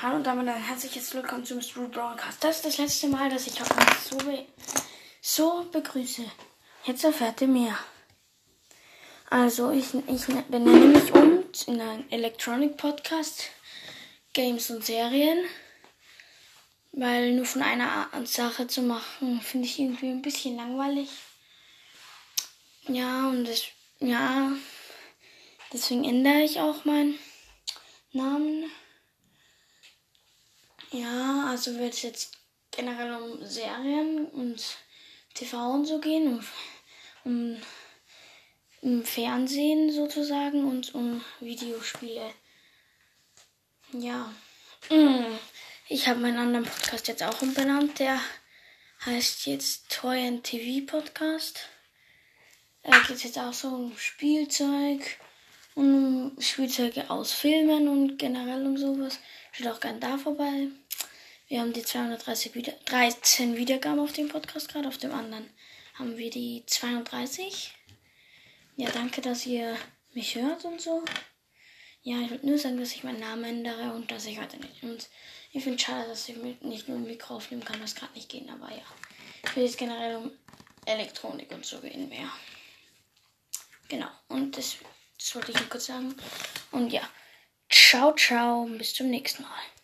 Hallo und damit ein herzliches Willkommen zum Street Broadcast. Das ist das letzte Mal, dass ich euch so, be so begrüße. Jetzt erfährt ihr mehr. Also, ich, ich benenne mich um in einen Electronic Podcast, Games und Serien. Weil nur von einer Sache zu machen, finde ich irgendwie ein bisschen langweilig. Ja, und das, ja, deswegen ändere ich auch meinen Namen. Ja, also wird es jetzt generell um Serien und TV und so gehen, um, um, um Fernsehen sozusagen und um Videospiele. Ja. Mm. Ich habe meinen anderen Podcast jetzt auch umbenannt. Der heißt jetzt Toy and TV Podcast. Da geht es jetzt auch so um Spielzeug um Spielzeuge aus Filmen und generell um sowas. Schaut auch gerne da vorbei. Wir haben die 230 wieder 13 Wiedergaben auf dem Podcast gerade. Auf dem anderen haben wir die 32. Ja, danke, dass ihr mich hört und so. Ja, ich würde nur sagen, dass ich meinen Namen ändere und dass ich heute nicht. Und ich finde es schade, dass ich nicht nur ein Mikro aufnehmen kann, das gerade nicht gehen, aber ja. Ich will jetzt generell um Elektronik und so gehen mehr. Genau, und das, das wollte ich nur kurz sagen. Und ja, ciao, ciao, bis zum nächsten Mal.